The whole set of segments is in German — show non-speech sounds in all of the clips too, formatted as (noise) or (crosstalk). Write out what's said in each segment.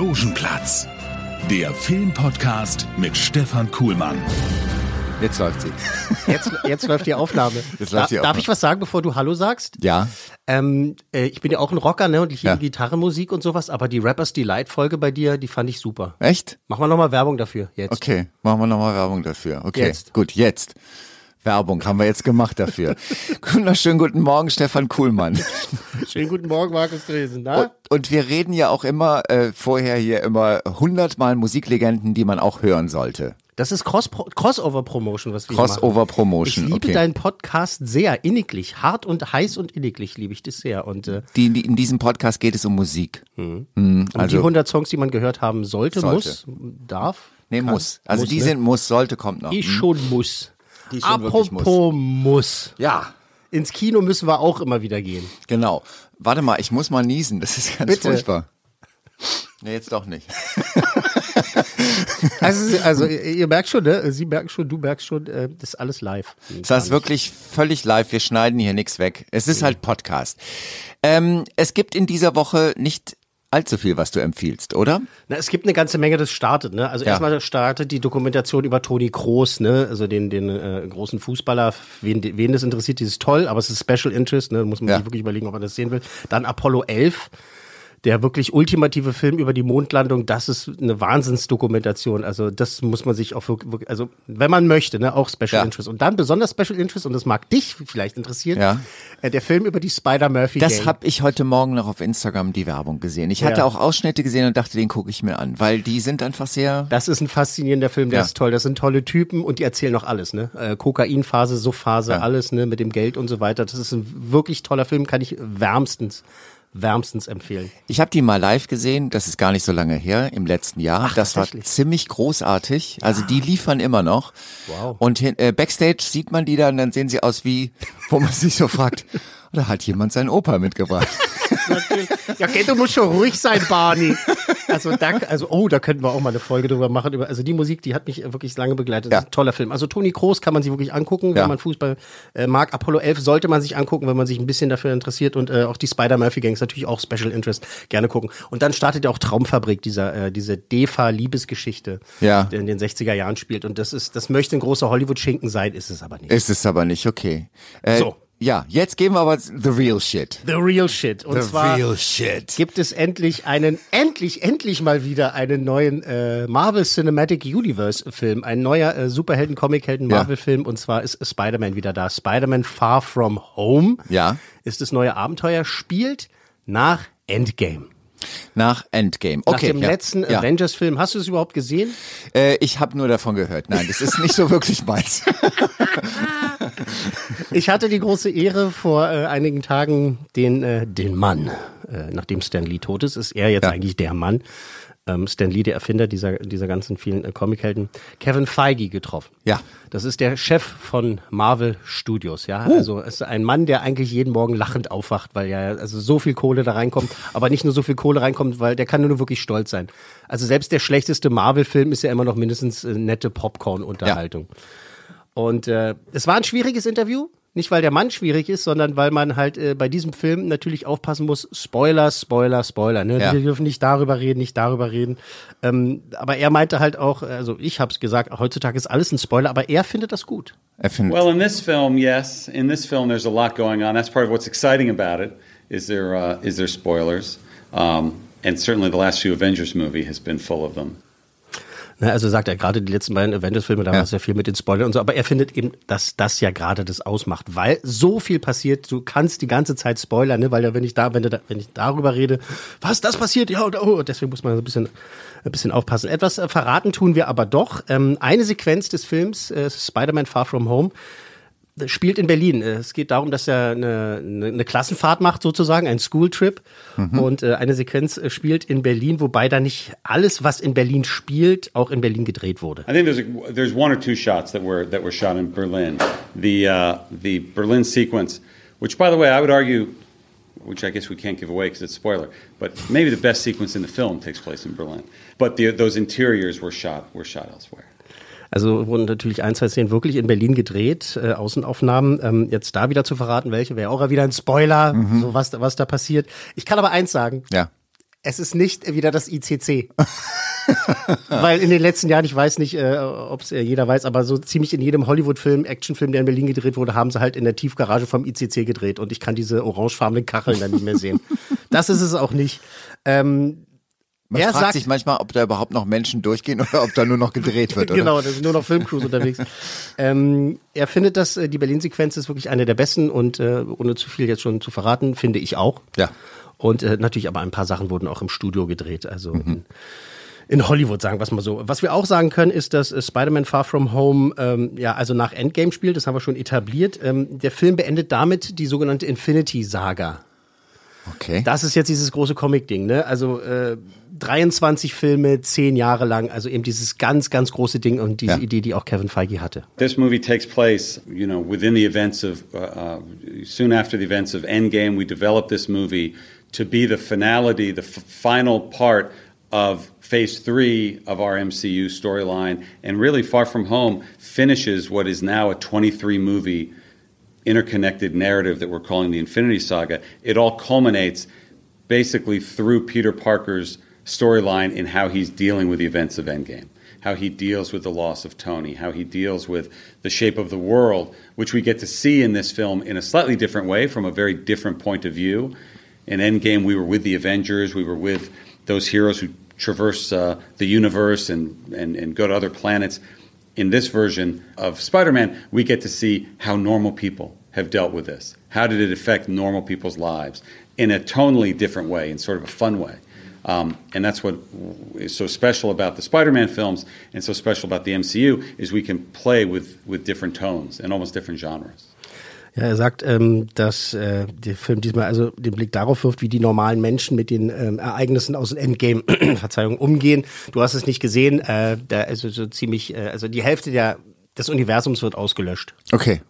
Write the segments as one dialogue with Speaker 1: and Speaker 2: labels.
Speaker 1: Logenplatz, der Filmpodcast mit Stefan Kuhlmann.
Speaker 2: Jetzt läuft sie.
Speaker 3: Jetzt, jetzt läuft die Aufnahme. (laughs)
Speaker 2: Jetzt läuft die
Speaker 3: Da- Darf
Speaker 2: Aufnahme.
Speaker 3: ich was sagen, bevor du Hallo sagst?
Speaker 2: Ja,
Speaker 3: Ähm, äh, ich bin ja auch ein Rocker, ne? Und ich liebe
Speaker 2: Ja.
Speaker 3: Gitarrenmusik und sowas, aber die Rappers Delight Folge bei dir, die fand ich super.
Speaker 2: echt?
Speaker 3: Machen wir nochmal Werbung dafür jetzt.
Speaker 2: Okay, machen wir nochmal Werbung dafür. Okay,
Speaker 3: Jetzt.
Speaker 2: gut, jetzt. Werbung haben wir jetzt gemacht dafür. (laughs) Wunderschönen guten Morgen, Stefan Kuhlmann. (laughs)
Speaker 3: Schönen guten Morgen, Markus Dresen.
Speaker 2: Und,
Speaker 3: Na?
Speaker 2: und wir reden ja auch immer, äh, vorher hier immer hundertmal Musiklegenden, die man auch hören sollte.
Speaker 3: Das ist Cross Crossover Promotion, was wir hier machen.
Speaker 2: Crossover Promotion,
Speaker 3: Ich liebe
Speaker 2: okay.
Speaker 3: deinen Podcast sehr inniglich, hart und heiß und inniglich liebe ich das sehr und äh,
Speaker 2: Die, die, in diesem Podcast geht es um Musik. Mhm,
Speaker 3: und die
Speaker 2: also,
Speaker 3: 100 Songs, die man gehört haben sollte,
Speaker 2: Sollte.
Speaker 3: muss, darf,
Speaker 2: nee,
Speaker 3: kann,
Speaker 2: muss. Also
Speaker 3: muss,
Speaker 2: die
Speaker 3: ne?
Speaker 2: sind muss, sollte, kommt noch.
Speaker 3: die
Speaker 2: Hm.
Speaker 3: schon muss.
Speaker 2: Die schon wirklich
Speaker 3: Apropos muss.
Speaker 2: Ja,
Speaker 3: Ins Kino müssen wir auch immer wieder gehen.
Speaker 2: genau. Warte mal, ich muss mal niesen, das ist ganz
Speaker 3: Bitte.
Speaker 2: furchtbar. Nee, jetzt doch nicht. (laughs)
Speaker 3: Also, also ihr, ihr merkt schon, ne? Sie merken schon, du merkst schon, äh, das ist alles live.
Speaker 2: Das ist wirklich völlig live. Wir schneiden hier nichts weg. Es ist halt Podcast. Ähm, es gibt in dieser Woche nicht allzu viel, was du empfiehlst, oder?
Speaker 3: Na, es gibt eine ganze Menge, das startet, ne? Also
Speaker 2: Ja.
Speaker 3: erstmal startet die Dokumentation über Toni Kroos, ne? Also den, den äh, großen Fußballer. Wen, wen das interessiert, das ist toll, aber es ist Special Interest, ne? Da muss man
Speaker 2: Ja.
Speaker 3: sich wirklich überlegen, ob man das sehen will. Dann Apollo 11. Der wirklich ultimative Film über die Mondlandung, das ist eine Wahnsinnsdokumentation. Also das muss man sich auch wirklich, also wenn man möchte, ne, auch Special
Speaker 2: Ja.
Speaker 3: Interest. Und dann besonders Special Interest, und das mag dich vielleicht interessieren,
Speaker 2: Ja.
Speaker 3: äh, der Film über die Spider-Murphy
Speaker 2: Das habe ich heute Morgen noch auf Instagram die Werbung gesehen. Ich hatte
Speaker 3: Ja.
Speaker 2: auch Ausschnitte gesehen und dachte, den gucke ich mir an, weil die sind einfach sehr.
Speaker 3: Das ist ein faszinierender Film, der ist toll. Das sind tolle Typen und die erzählen noch alles, ne? Äh, Kokainphase, Suffphase,
Speaker 2: Ja.
Speaker 3: alles, ne? Mit dem Geld und so weiter. Das ist ein wirklich toller Film, kann ich wärmstens, wärmstens empfehlen.
Speaker 2: Ich habe die mal live gesehen, das ist gar nicht so lange her, im letzten Jahr. das war ziemlich großartig. Also die liefern immer noch.
Speaker 3: Wow.
Speaker 2: Und hin, äh, backstage sieht man die dann, dann sehen sie aus wie, wo man sich so fragt, (laughs) oder hat jemand seinen Opa mitgebracht?
Speaker 3: Ja, okay, du musst schon ruhig sein, Barney. Also, da, also, oh, da könnten wir auch mal eine Folge drüber machen. Über, also die Musik, die hat mich wirklich lange begleitet. Das
Speaker 2: Ja.
Speaker 3: ist ein toller Film. Also Toni Kroos kann man sich wirklich angucken, wenn
Speaker 2: Ja.
Speaker 3: man Fußball äh, mag. Apollo 11 sollte man sich angucken, wenn man sich ein bisschen dafür interessiert. Und äh, auch die Spider-Murphy Gang ist natürlich auch Special Interest. Gerne gucken. Und dann startet ja auch Traumfabrik, dieser, äh, diese DEFA-Liebesgeschichte,
Speaker 2: Ja.
Speaker 3: der in den 60er Jahren spielt. Und das ist, das möchte ein großer Hollywood-Schinken sein, ist es aber nicht.
Speaker 2: Ist es aber nicht, okay. Äh,
Speaker 3: So.
Speaker 2: Ja, jetzt geben wir aber the real shit.
Speaker 3: The real shit. Und zwar
Speaker 2: shit.
Speaker 3: gibt es endlich einen, endlich, endlich mal wieder einen neuen äh, Marvel Cinematic Universe Film. Ein neuer äh, Superhelden-Comic-Helden-Marvel-Film. Und zwar ist Spider-Man wieder da. Spider-Man Far From Home
Speaker 2: Ja.
Speaker 3: ist das neue Abenteuer, spielt nach Endgame.
Speaker 2: Nach Endgame.
Speaker 3: Nach
Speaker 2: Okay.
Speaker 3: dem
Speaker 2: ja.
Speaker 3: letzten
Speaker 2: ja.
Speaker 3: Avengers-Film. Hast du es überhaupt gesehen?
Speaker 2: Äh, ich habe nur davon gehört. Nein, das ist nicht so wirklich meins. (laughs) (laughs)
Speaker 3: Ich hatte die große Ehre, vor äh, einigen Tagen den, äh, den Mann, äh, nachdem Stan Lee tot ist, ist er jetzt
Speaker 2: Ja.
Speaker 3: eigentlich der Mann. Ähm, Stan Lee, der Erfinder dieser, dieser ganzen vielen äh, Comichelden, Kevin Feige getroffen.
Speaker 2: Ja.
Speaker 3: Das ist der Chef von Marvel Studios, ja.
Speaker 2: Uh.
Speaker 3: Also es ist ein Mann, der eigentlich jeden Morgen lachend aufwacht, weil ja also so viel Kohle da reinkommt, aber nicht nur so viel Kohle reinkommt, weil der kann nur wirklich stolz sein. Also selbst der schlechteste Marvel-Film ist ja immer noch mindestens äh, nette Popcorn-Unterhaltung. Und äh, es war ein schwieriges Interview. Nicht, weil der Mann schwierig ist, sondern weil man halt äh, bei diesem Film natürlich aufpassen muss. Spoiler, Spoiler, Spoiler. Ne?
Speaker 2: Ja.
Speaker 3: Wir dürfen nicht darüber reden, nicht darüber reden. Ähm, aber er meinte halt auch, also ich habe es gesagt, heutzutage ist alles ein Spoiler, aber er findet das gut.
Speaker 2: Er findet,
Speaker 4: Well, in this film, yes. In this film, there's a lot going on. That's part of what's exciting about it. Is there uh, is there spoilers? Um, and certainly, the last few Avengers movie has been full of them.
Speaker 3: Ne, also sagt er gerade die letzten beiden Avengers-Filme, da war
Speaker 2: Ja.
Speaker 3: es ja viel mit den Spoilern und so, aber er findet eben, dass das ja gerade das ausmacht, weil so viel passiert, du kannst die ganze Zeit spoilern, ne, weil ja, wenn ich da, wenn, du da, wenn ich darüber rede, was, das passiert, ja, und, oh, deswegen muss man so ein bisschen, ein bisschen aufpassen. Etwas äh, verraten tun wir aber doch. Ähm, eine Sequenz des Films, äh, Spider-Man Far From Home, spielt in Berlin. Es geht darum, dass er eine, eine, eine Klassenfahrt macht, sozusagen, ein Schooltrip. Mhm. Und äh, eine Sequenz äh, spielt in Berlin, wobei da nicht alles, was in Berlin spielt, auch in Berlin gedreht wurde.
Speaker 4: I think there's, a, there's one or two shots that were, that were shot in Berlin. The, uh, the Berlin sequence, which, by the way, I would argue which I guess we can't give away because it's spoiler, but maybe the best sequence in the film takes place in Berlin. But the, those interiors were shot were shot elsewhere.
Speaker 3: Also wurden natürlich ein, zwei Szenen wirklich in Berlin gedreht, äh, Außenaufnahmen. Ähm, jetzt da wieder zu verraten, welche, wäre auch wieder ein Spoiler, mhm. so was, was da passiert. Ich kann aber eins sagen.
Speaker 2: Ja.
Speaker 3: Es ist nicht wieder das ICC. (laughs) Weil in den letzten Jahren, ich weiß nicht, äh, ob es äh, jeder weiß, aber so ziemlich in jedem Hollywood-Film, Actionfilm, der in Berlin gedreht wurde, haben sie halt in der Tiefgarage vom ICC gedreht und ich kann diese orangefarbenen Kacheln dann nicht mehr sehen. (laughs) Das ist es auch nicht. Ähm,
Speaker 2: man er fragt sagt, sich manchmal, ob da überhaupt noch Menschen durchgehen (laughs) oder ob da nur noch gedreht wird. Oder?
Speaker 3: genau, da sind nur noch Filmcrews (laughs) unterwegs. Ähm, er findet, dass äh, die Berlin-Sequenz ist wirklich eine der besten und äh, ohne zu viel jetzt schon zu verraten, finde ich auch.
Speaker 2: Ja.
Speaker 3: Und äh, natürlich aber ein paar Sachen wurden auch im Studio gedreht. Also mhm. in, Hollywood, sagen wir es mal so. Was wir auch sagen können, ist, dass äh, Spider-Man Far From Home ähm, ja also nach Endgame spielt. Das haben wir schon etabliert. Ähm, der Film beendet damit die sogenannte Infinity-Saga.
Speaker 2: Okay.
Speaker 3: Das ist jetzt dieses große Comic-Ding, ne? Also äh, 23 Filme, zehn Jahre lang, also eben dieses ganz, ganz große Ding und diese ja. Idee, die auch Kevin Feige hatte.
Speaker 4: This movie takes place, you know, within the events of, uh, uh, soon after the events of Endgame, we developed this movie to be the finality, the final part of phase three of our MCU storyline, and really Far From Home finishes what is now a 23 movie interconnected narrative that we're calling the Infinity Saga, it all culminates basically through Peter Parker's storyline in how he's dealing with the events of Endgame, how he deals with the loss of Tony, how he deals with the shape of the world, which we get to see in this film in a slightly different way from a very different point of view. In Endgame, we were with the Avengers, we were with those heroes who traverse uh, the universe and, and, and go to other planets in this version of Spider Man, we get to see how normal people have dealt with this. How did it affect normal people's lives in a tonally different way, in sort of a fun way? Um, and that's what is so special about the Spider-Man films and so special about the MCU is we can play with with different tones and almost different genres.
Speaker 3: Ja, er sagt, ähm, dass äh, der Film diesmal also den Blick darauf wirft, wie die normalen Menschen mit den ähm, Ereignissen aus Endgame, (clears throat) Verzeihung, umgehen. Du hast es nicht gesehen, äh, da ist so ziemlich, äh, also die Hälfte der, des Universums wird ausgelöscht.
Speaker 2: Okay.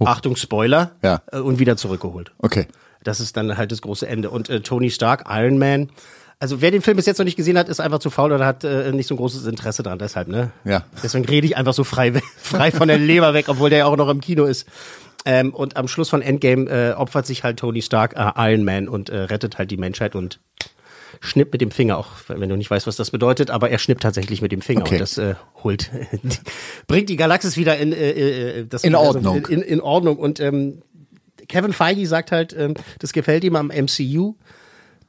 Speaker 3: Hoch. Achtung, Spoiler.
Speaker 2: Ja.
Speaker 3: Äh, und wieder zurückgeholt.
Speaker 2: Okay.
Speaker 3: Das ist dann halt das große Ende. Und äh, Tony Stark, Iron Man, also wer den Film bis jetzt noch nicht gesehen hat, ist einfach zu faul oder hat äh, nicht so ein großes Interesse dran. Deshalb, ne?
Speaker 2: Ja.
Speaker 3: Deswegen rede ich einfach so frei, (laughs) frei von der Leber weg, obwohl der ja auch noch im Kino ist. Ähm, und am Schluss von Endgame äh, opfert sich halt Tony Stark äh, Iron Man und äh, rettet halt die Menschheit und schnippt mit dem Finger, auch wenn du nicht weißt, was das bedeutet, aber er schnippt tatsächlich mit dem Finger okay. und das äh, holt, (laughs) bringt die Galaxis wieder in, äh, äh das
Speaker 2: in Ordnung.
Speaker 3: In, in, in Ordnung. Und ähm, Kevin Feige sagt halt, ähm, das gefällt ihm am MCU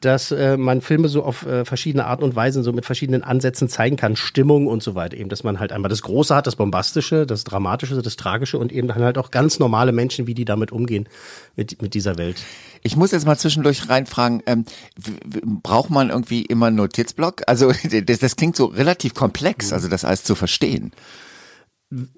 Speaker 3: dass äh, man Filme so auf äh, verschiedene Arten und Weisen, so mit verschiedenen Ansätzen zeigen kann, Stimmung und so weiter. Eben, dass man halt einmal das Große hat, das Bombastische, das Dramatische, das Tragische und eben dann halt auch ganz normale Menschen, wie die damit umgehen mit, mit dieser Welt.
Speaker 2: Ich muss jetzt mal zwischendurch reinfragen, ähm, braucht man irgendwie immer einen Notizblock? Also (laughs) das, das klingt so relativ komplex, also das alles zu verstehen.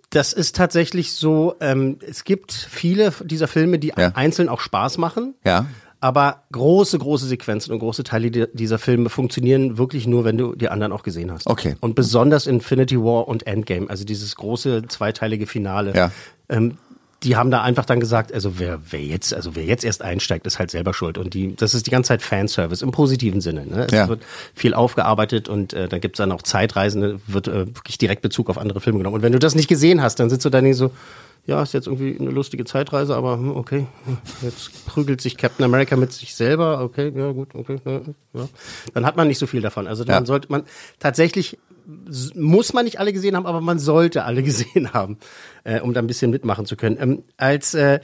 Speaker 3: Das ist tatsächlich so, ähm, es gibt viele dieser Filme, die ja. einzeln auch Spaß machen.
Speaker 2: Ja.
Speaker 3: Aber große, große Sequenzen und große Teile dieser Filme funktionieren wirklich nur, wenn du die anderen auch gesehen hast.
Speaker 2: Okay.
Speaker 3: Und besonders Infinity War und Endgame, also dieses große zweiteilige Finale.
Speaker 2: Ja.
Speaker 3: Ähm, die haben da einfach dann gesagt, also wer, wer jetzt, also wer jetzt erst einsteigt, ist halt selber schuld. Und die, das ist die ganze Zeit Fanservice im positiven Sinne. Ne? Es
Speaker 2: ja.
Speaker 3: wird viel aufgearbeitet und äh, da gibt's dann auch Zeitreisende, wird äh, wirklich direkt Bezug auf andere Filme genommen. Und wenn du das nicht gesehen hast, dann sitzt du da nicht so, ja, ist jetzt irgendwie eine lustige Zeitreise, aber hm, okay, jetzt prügelt sich Captain America mit sich selber, okay, ja gut, okay, ja. Dann hat man nicht so viel davon. Also dann ja. sollte man tatsächlich muss man nicht alle gesehen haben, aber man sollte alle (laughs) gesehen haben, äh, um da ein bisschen mitmachen zu können. Ähm, als äh,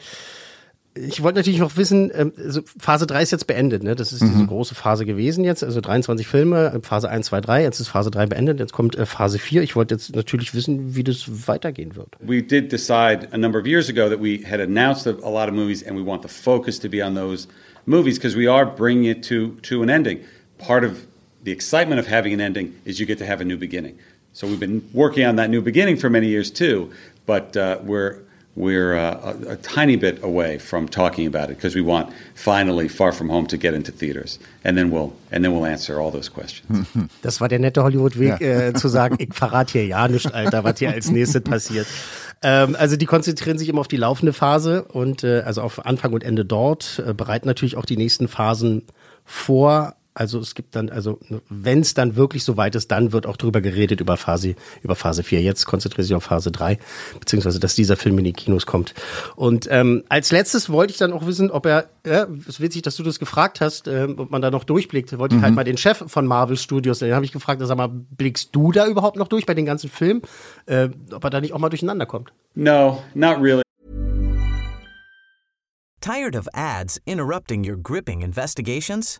Speaker 3: ich wollte natürlich noch wissen, ähm, also Phase 3 ist jetzt beendet, ne? Das ist mhm. diese große Phase gewesen jetzt, also 23 Filme, Phase 1, 2, 3, jetzt ist Phase 3 beendet, jetzt kommt äh, Phase 4. Ich wollte jetzt natürlich wissen, wie das weitergehen wird.
Speaker 4: We did decide a number of years ago that we had announced a, a lot of movies and we want the focus to be on those movies because we are bringing it to to an ending. Part of the excitement of having an ending is you get to have a new beginning. So we've been working on that new beginning for many years too, but uh, we're we're uh, a, a, tiny bit away from talking about it because we want finally Far From Home to get into theaters, and then we'll and then we'll answer all those questions. (laughs)
Speaker 3: Das war der nette Hollywood-Weg ja. äh, zu sagen, ich verrate hier ja nicht, Alter, was hier als nächstes passiert. Ähm, also die konzentrieren sich immer auf die laufende Phase und äh, also auf Anfang und Ende dort, äh, bereiten natürlich auch die nächsten Phasen vor. Also es gibt dann, also wenn es dann wirklich so weit ist, dann wird auch drüber geredet über Phase, über Phase 4. Jetzt konzentriere ich auf Phase 3, beziehungsweise dass dieser Film in die Kinos kommt. Und ähm, als letztes wollte ich dann auch wissen, ob er, äh, es ist witzig, dass du das gefragt hast, äh, ob man da noch durchblickt. Wollte ich halt mhm. halt mal den Chef von Marvel Studios, den habe ich gefragt, sag mal, blickst du da überhaupt noch durch bei den ganzen Filmen? Äh, ob er da nicht auch mal durcheinander kommt?
Speaker 4: No, not really.
Speaker 5: Tired of ads interrupting your gripping investigations?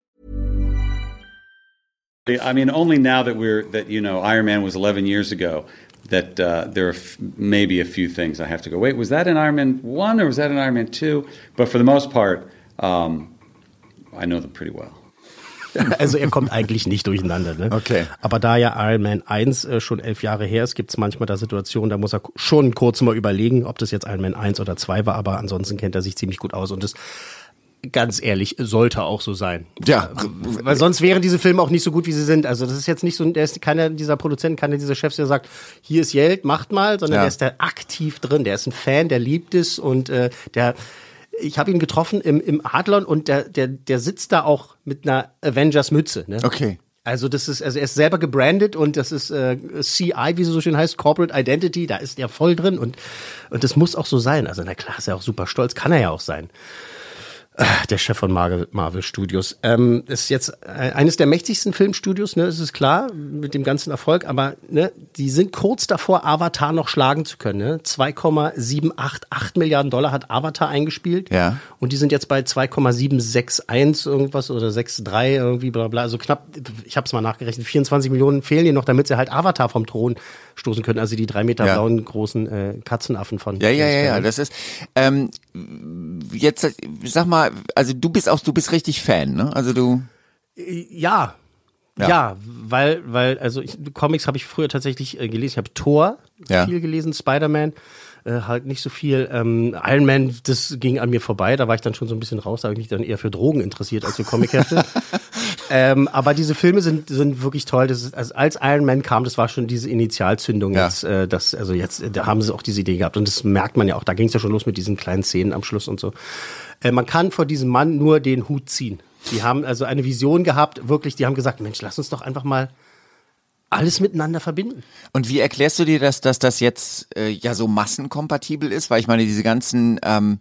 Speaker 4: I mean, only now that we're, that, you know, Iron Man was 11 years ago, that uh, there are f- maybe a few things I have to go, wait, was that in Iron Man 1 or was that in Iron Man 2? But for the most part, um, I know them pretty well. (laughs)
Speaker 3: Also er kommt eigentlich nicht durcheinander. Ne?
Speaker 2: Okay.
Speaker 3: Aber da ja Iron Man 1 äh, schon elf Jahre her ist, gibt es manchmal da Situationen, da muss er schon kurz mal überlegen, ob das jetzt Iron Man 1 oder 2 war, aber ansonsten kennt er sich ziemlich gut aus und das ganz ehrlich, sollte auch so sein.
Speaker 2: Ja.
Speaker 3: Weil sonst wären diese Filme auch nicht so gut, wie sie sind. Also das ist jetzt nicht so, der ist keiner dieser Produzenten, keiner dieser Chefs, der sagt, hier ist Geld, macht mal, sondern ja. der ist da aktiv drin, der ist ein Fan, der liebt es und äh, der ich habe ihn getroffen im, im Adlon und der, der, der sitzt da auch mit einer Avengers-Mütze. Ne?
Speaker 2: Okay.
Speaker 3: Also das ist, also er ist selber gebrandet und das ist äh, CI, wie sie so schön heißt, Corporate Identity, da ist er voll drin und und das muss auch so sein. Also na klar, ist er auch super stolz, kann er ja auch sein. Ah, der Chef von Marvel, Marvel Studios. Ähm, ist jetzt äh, eines der mächtigsten Filmstudios, ne, ist es klar, mit dem ganzen Erfolg, aber ne, die sind kurz davor, Avatar noch schlagen zu können. Ne? 2,788 Milliarden Dollar hat Avatar eingespielt.
Speaker 2: Ja.
Speaker 3: Und die sind jetzt bei 2,761 irgendwas oder 63 irgendwie, bla bla. Also knapp, ich habe es mal nachgerechnet, 24 Millionen fehlen hier noch, damit sie halt Avatar vom Thron stoßen können. Also die drei Meter ja. blauen großen äh, Katzenaffen von.
Speaker 2: Ja, ja, ja, ja. Das ist ähm, jetzt sag mal, also du bist auch, du bist richtig Fan, ne? Also du.
Speaker 3: Ja. Ja, ja weil, weil, also ich, Comics habe ich früher tatsächlich äh, gelesen. Ich habe Thor ja. viel gelesen, Spider-Man äh, halt nicht so viel. Ähm, Iron Man, das ging an mir vorbei, da war ich dann schon so ein bisschen raus, da habe ich mich dann eher für Drogen interessiert als für Comichefte. (laughs) ähm, aber diese Filme sind, sind wirklich toll. Das ist, also als Iron Man kam, das war schon diese Initialzündung ja. jetzt, äh, das, also jetzt, da haben sie auch diese Idee gehabt und das merkt man ja auch, da ging es ja schon los mit diesen kleinen Szenen am Schluss und so. Äh, man kann vor diesem Mann nur den Hut ziehen. Die haben also eine Vision gehabt, wirklich, die haben gesagt, Mensch, lass uns doch einfach mal alles miteinander verbinden.
Speaker 2: Und wie erklärst du dir, dass, dass das jetzt äh, ja so massenkompatibel ist? Weil ich meine, diese ganzen ähm,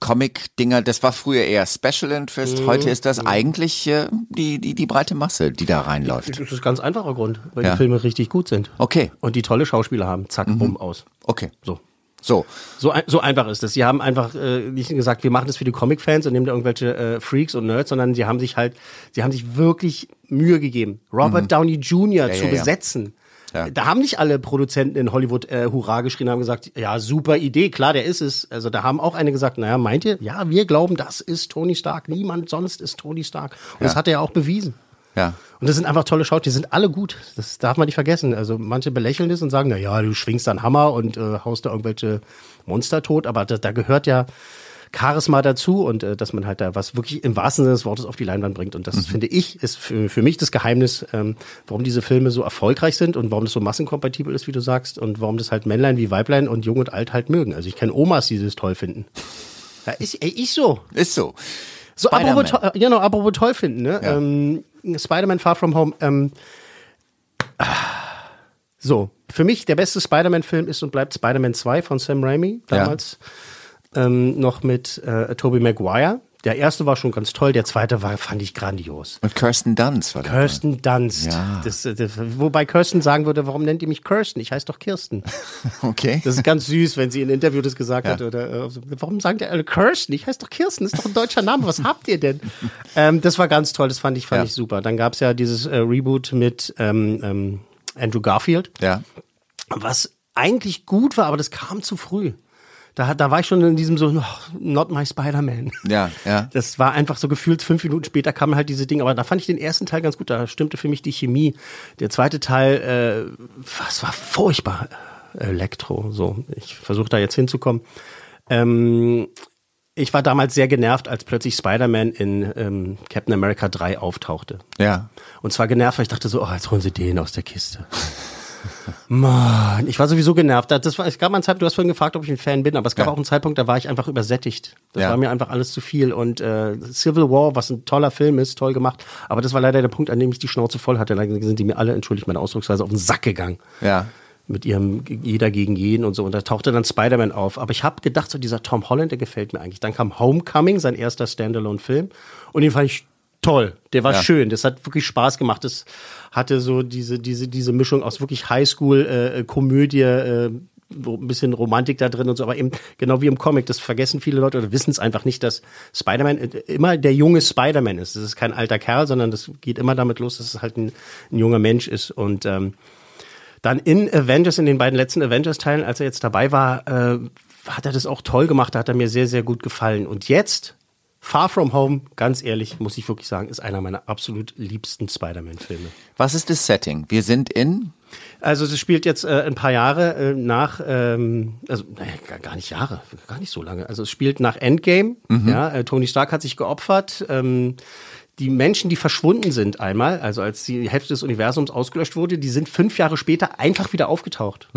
Speaker 2: Comic-Dinger, das war früher eher Special Interest, mhm. heute ist das mhm. eigentlich äh, die, die, die breite Masse, die da reinläuft.
Speaker 3: Das ist ein ganz einfacher Grund, weil ja. die Filme richtig gut sind.
Speaker 2: Okay.
Speaker 3: Und die tolle Schauspieler haben. Zack, mhm. bumm, aus.
Speaker 2: Okay.
Speaker 3: So.
Speaker 2: So.
Speaker 3: So, so einfach ist es. Sie haben einfach äh, nicht gesagt, wir machen das für die Comic-Fans und nehmen da irgendwelche äh, Freaks und Nerds, sondern sie haben sich halt, sie haben sich wirklich Mühe gegeben, Robert mhm. Downey Jr. Ja, zu ja, besetzen. Ja. Da haben nicht alle Produzenten in Hollywood äh, Hurra geschrien, haben gesagt, ja, super Idee, klar, der ist es. Also da haben auch eine gesagt, naja, meint ihr? Ja, wir glauben, das ist Tony Stark. Niemand sonst ist Tony Stark. Und das hat er ja auch bewiesen.
Speaker 2: Ja.
Speaker 3: Und das sind einfach tolle Schauspieler, die sind alle gut. Das darf man nicht vergessen. Also manche belächeln das und sagen, na ja, du schwingst einen Hammer und äh, haust da irgendwelche Monster tot, aber da, da gehört ja Charisma dazu und äh, dass man halt da was wirklich im wahrsten Sinne des Wortes auf die Leinwand bringt. Und das mhm. finde ich ist für, für mich das Geheimnis, ähm, warum diese Filme so erfolgreich sind und warum das so massenkompatibel ist, wie du sagst, und warum das halt Männlein wie Weiblein und Jung und Alt halt mögen. Also ich kenne Omas, die das toll finden. Ja, ist, ey, ist so.
Speaker 2: Ist so.
Speaker 3: So, apropos, genau, apropos toll finden, ne? Ja. Ähm, Spider-Man Far From Home. Ähm, so, für mich der beste Spider-Man-Film ist und bleibt Spider-Man 2 von Sam Raimi, damals ja. ähm, noch mit äh, Tobey Maguire. Der erste war schon ganz toll, der zweite war, fand ich grandios.
Speaker 2: Und Kirsten Dunst war dabei.
Speaker 3: Kirsten Dunst.
Speaker 2: Ja.
Speaker 3: Das, das, wobei Kirsten sagen würde, warum nennt ihr mich Kirsten? Ich heiße doch Kirsten. (laughs)
Speaker 2: Okay.
Speaker 3: Das ist ganz süß, wenn sie in einem Interview das gesagt
Speaker 2: Ja.
Speaker 3: hat. Oder, äh, warum sagen die alle Kirsten? Ich heiße doch Kirsten, das ist doch ein deutscher Name. Was habt ihr denn? ähm, das war ganz toll, das fand ich, fand
Speaker 2: Ja.
Speaker 3: ich super. Dann gab's ja dieses äh, Reboot mit ähm, ähm, Andrew Garfield,
Speaker 2: ja.
Speaker 3: was eigentlich gut war, aber das kam zu früh. Da, hat- da war ich schon in diesem so, oh, not my Spider-Man.
Speaker 2: Ja, ja.
Speaker 3: Das war einfach so gefühlt fünf Minuten später kamen halt diese Dinge. Aber da fand ich den ersten Teil ganz gut. Da stimmte für mich die Chemie. Der zweite Teil, äh, was war furchtbar. Elektro, so. Ich versuche da jetzt hinzukommen. Ähm, ich war damals sehr genervt, als plötzlich Spider-Man in ähm, Captain America 3 auftauchte.
Speaker 2: Ja.
Speaker 3: Und zwar genervt, weil ich dachte so, oh, jetzt holen sie den aus der Kiste. Mann, ich war sowieso genervt. Das war, es gab mal einen Zeitpunkt, du hast vorhin gefragt, ob ich ein Fan bin, aber es gab
Speaker 2: Ja.
Speaker 3: auch einen Zeitpunkt, da war ich einfach übersättigt. Das
Speaker 2: Ja.
Speaker 3: war mir einfach alles zu viel. Und äh, Civil War, was ein toller Film ist, toll gemacht, aber das war leider der Punkt, an dem ich die Schnauze voll hatte. Da sind die mir alle, entschuldigt meine Ausdrucksweise, auf den Sack gegangen.
Speaker 2: Ja.
Speaker 3: Mit ihrem jeder gegen jeden und so. Und da tauchte dann Spider-Man auf. Aber ich habe gedacht, so dieser Tom Holland, der gefällt mir eigentlich. Dann kam Homecoming, sein erster Standalone-Film. Und den fand ich toll. Der war
Speaker 2: Ja.
Speaker 3: schön. Das hat wirklich Spaß gemacht. Das hatte so diese, diese, diese Mischung aus wirklich Highschool, äh, Komödie, äh, wo ein bisschen Romantik da drin und so, aber eben genau wie im Comic, das vergessen viele Leute oder wissen es einfach nicht, dass Spider-Man äh, immer der junge Spider-Man ist. Das ist kein alter Kerl, sondern das geht immer damit los, dass es halt ein, ein junger Mensch ist. Und ähm, dann in Avengers, in den beiden letzten Avengers-Teilen, als er jetzt dabei war, äh, hat er das auch toll gemacht, da hat er mir sehr, sehr gut gefallen. Und jetzt, Far From Home, ganz ehrlich, muss ich wirklich sagen, ist einer meiner absolut liebsten Spider-Man-Filme.
Speaker 2: Was ist das Setting? Wir sind in.
Speaker 3: Also es spielt jetzt äh, ein paar Jahre äh, nach, ähm, also naja, gar, nicht Jahre, gar nicht so lange. Also es spielt nach Endgame. Ja, äh, Tony Stark hat sich geopfert. Ähm, die Menschen, die verschwunden sind einmal, also als die Hälfte des Universums ausgelöscht wurde, die sind fünf Jahre später einfach wieder aufgetaucht.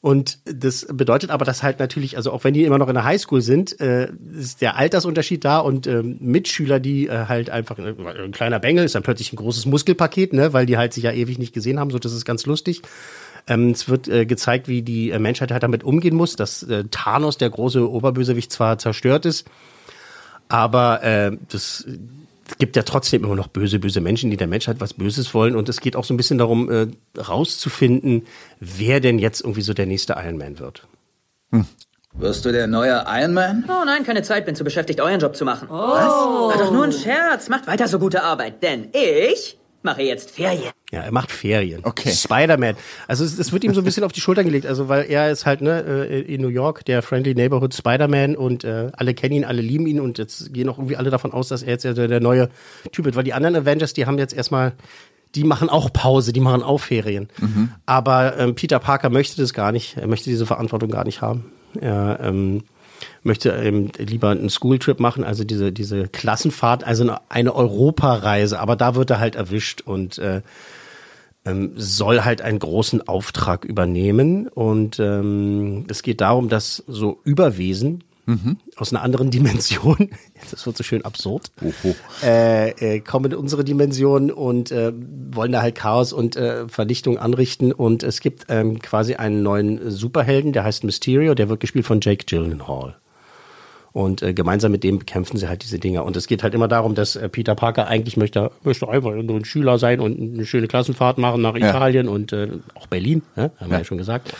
Speaker 3: Und das bedeutet aber, dass halt natürlich, also auch wenn die immer noch in der Highschool sind, äh, ist der Altersunterschied da und ähm, Mitschüler, die äh, halt einfach äh, ein kleiner Bengel ist dann plötzlich ein großes Muskelpaket, ne, weil die halt sich ja ewig nicht gesehen haben, so das ist ganz lustig. Ähm, es wird äh, gezeigt, wie die äh, Menschheit halt damit umgehen muss, dass äh, Thanos, der große Oberbösewicht, zwar zerstört ist, aber äh, das gibt ja trotzdem immer noch böse, böse Menschen, die der Menschheit was Böses wollen. Und es geht auch so ein bisschen darum, äh, rauszufinden, wer denn jetzt irgendwie so der nächste Iron Man wird.
Speaker 6: Wirst du der neue Iron Man?
Speaker 7: Oh nein, keine Zeit, bin zu beschäftigt, euren Job zu machen. Was? War doch nur ein Scherz. Macht weiter so gute Arbeit, denn ich mache jetzt Ferien.
Speaker 3: Ja, er macht Ferien.
Speaker 2: Okay.
Speaker 3: Spider-Man. Also es, es wird ihm so ein bisschen auf die Schultern gelegt, also weil er ist halt ne äh, in New York der Friendly Neighborhood Spider-Man und äh, alle kennen ihn, alle lieben ihn und jetzt gehen auch irgendwie alle davon aus, dass er jetzt der, neue Typ wird, weil die anderen Avengers, die haben jetzt erstmal die machen auch Pause, die machen auch Ferien. Aber ähm, Peter Parker möchte das gar nicht, er möchte diese Verantwortung gar nicht haben. Er ähm, möchte ähm, lieber einen Schooltrip machen, also diese, diese Klassenfahrt, also eine, eine Europareise, aber da wird er halt erwischt und äh, ähm, soll halt einen großen Auftrag übernehmen. Und ähm, es geht darum, dass so Überwesen aus einer anderen Dimension, (laughs) das wird so schön absurd, äh, äh, kommen in unsere Dimension und äh, wollen da halt Chaos und äh, Vernichtung anrichten. Und es gibt ähm, quasi einen neuen Superhelden, der heißt Mysterio, der wird gespielt von Jake Gyllenhaal. Und äh, gemeinsam mit dem bekämpfen sie halt diese Dinger. Und es geht halt immer darum, dass äh, Peter Parker eigentlich möchte, möchte einfach nur ein Schüler sein und eine schöne Klassenfahrt machen nach Italien und äh, auch Berlin, ne? haben wir ja schon gesagt.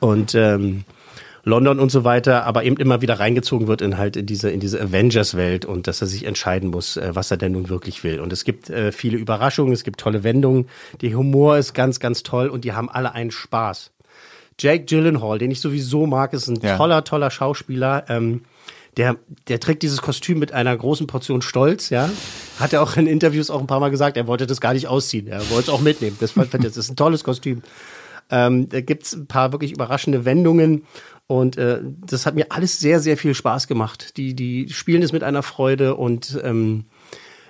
Speaker 3: Und ähm, London und so weiter, aber eben immer wieder reingezogen wird in halt in diese in diese Avengers-Welt und dass er sich entscheiden muss, äh, was er denn nun wirklich will. Und es gibt äh, viele Überraschungen, es gibt tolle Wendungen, der Humor ist ganz ganz toll und die haben alle einen Spaß. Jake Gyllenhaal, den ich sowieso mag, ist ein
Speaker 2: Ja.
Speaker 3: toller toller Schauspieler. Ähm, der, der trägt dieses Kostüm mit einer großen Portion Stolz, ja. Hat er auch in Interviews auch ein paar Mal gesagt, er wollte das gar nicht ausziehen. Er wollte es auch mitnehmen. Das, das ist ein tolles Kostüm. Ähm, da gibt's ein paar wirklich überraschende Wendungen und äh, das hat mir alles sehr, sehr viel Spaß gemacht. Die, die spielen es mit einer Freude und ähm,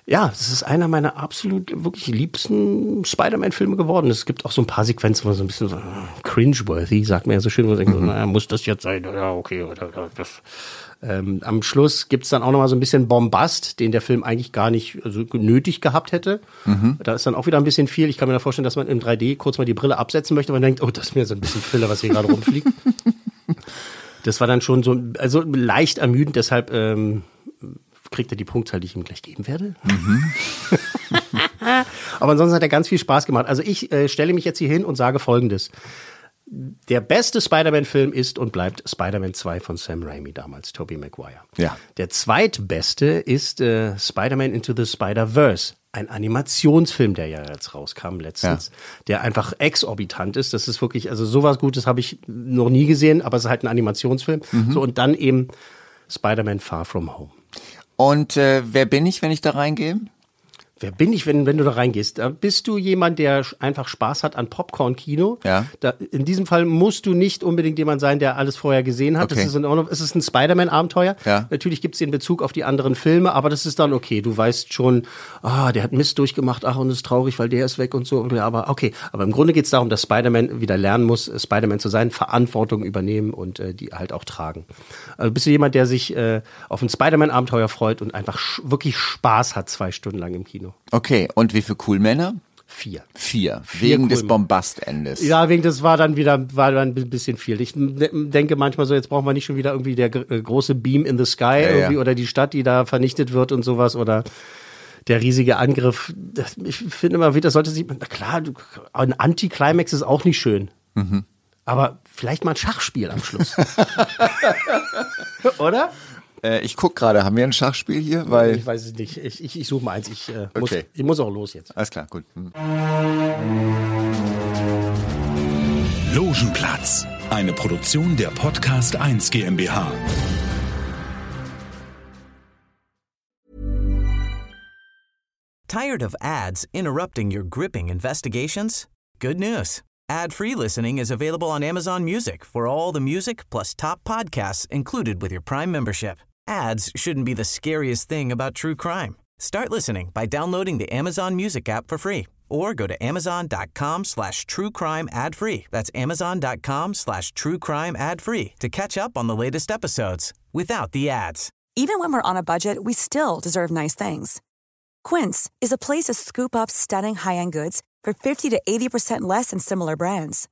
Speaker 3: ja, das ist einer meiner absolut wirklich liebsten Spider-Man-Filme geworden. Es gibt auch so ein paar Sequenzen, wo so ein bisschen so äh, cringeworthy, sagt man ja so schön, wo man denkt, so, naja, muss das jetzt sein? Ja, okay. Oder, oder das. Ähm, am Schluss gibt's dann auch noch mal so ein bisschen Bombast, den der Film eigentlich gar nicht also, nötig gehabt hätte. Da ist dann auch wieder ein bisschen viel. Ich kann mir da vorstellen, dass man im 3D kurz mal die Brille absetzen möchte, weil man denkt, oh, das ist mir so ein bisschen Filler, was hier gerade rumfliegt. (laughs) Das war dann schon so, also leicht ermüdend, deshalb ähm, kriegt er die Punktzahl, die ich ihm gleich geben werde. (laughs) Aber ansonsten hat er ganz viel Spaß gemacht. Also ich äh, stelle mich jetzt hier hin und sage Folgendes. Der beste Spider-Man-Film ist und bleibt Spider-Man 2 von Sam Raimi damals, Tobey Maguire.
Speaker 2: Ja.
Speaker 3: Der zweitbeste ist äh, Spider-Man Into the Spider-Verse. Ein Animationsfilm, der ja jetzt rauskam letztens, der einfach exorbitant ist. Das ist wirklich, also sowas Gutes habe ich noch nie gesehen, aber es ist halt ein Animationsfilm. So, und dann eben Spider-Man Far From Home.
Speaker 2: Und äh, wer bin ich, wenn ich da reingehe?
Speaker 3: Wer bin ich, wenn, wenn du da reingehst? Da bist du jemand, der einfach Spaß hat an Popcorn-Kino.
Speaker 2: Ja.
Speaker 3: Da, in diesem Fall musst du nicht unbedingt jemand sein, der alles vorher gesehen hat.
Speaker 2: Okay.
Speaker 3: Das ist in Ordnung. Es ist ein Spider-Man-Abenteuer.
Speaker 2: Ja.
Speaker 3: Natürlich gibt es den Bezug auf die anderen Filme, aber das ist dann okay. Du weißt schon, ah, der hat Mist durchgemacht, ach, und ist traurig, weil der ist weg und so. Aber okay. Aber im Grunde geht es darum, dass Spider-Man wieder lernen muss, äh, Spider-Man zu sein, Verantwortung übernehmen und äh, die halt auch tragen. Also bist du jemand, der sich äh, auf ein Spider-Man-Abenteuer freut und einfach wirklich Spaß hat, zwei Stunden lang im Kino?
Speaker 2: Okay, und wie viele Coolmänner?
Speaker 3: Vier.
Speaker 2: Vier. Wegen des
Speaker 3: Coolmänner.
Speaker 2: Bombastendes.
Speaker 3: Ja, wegen das war dann wieder war dann ein bisschen viel. Ich denke manchmal so, jetzt brauchen wir nicht schon wieder irgendwie der äh, große Beam in the Sky
Speaker 2: ja.
Speaker 3: irgendwie oder die Stadt, die da vernichtet wird und sowas oder der riesige Angriff. Ich finde immer wieder, sollte sich, na klar, ein Anti-Climax ist auch nicht schön.
Speaker 2: Mhm.
Speaker 3: Aber vielleicht mal ein Schachspiel am Schluss. (laughs) Oder?
Speaker 2: Äh, ich guck gerade, haben wir ein Schachspiel hier? Weil.
Speaker 3: Ich weiß es nicht. Ich, ich, ich suche mal eins. Ich, äh, muss,
Speaker 2: Okay.
Speaker 3: ich muss auch los jetzt.
Speaker 2: Alles klar, gut. Hm.
Speaker 1: Logenplatz, eine Produktion der Podcast 1 GmbH.
Speaker 5: Tired of ads interrupting your gripping investigations? Good news. Ad-free listening is available on Amazon Music for all the music plus top podcasts included with your Prime membership. Ads shouldn't be the scariest thing about true crime. Start listening by downloading the Amazon Music app for free or go to amazon.com slash true crime ad free. That's amazon.com slash true crime ad free to catch up on the latest episodes without the ads.
Speaker 8: Even when we're on a budget, we still deserve nice things. Quince is a place to scoop up stunning high-end goods for 50 to 80% less than similar brands.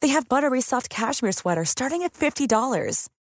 Speaker 8: They have buttery soft cashmere sweaters starting at $50,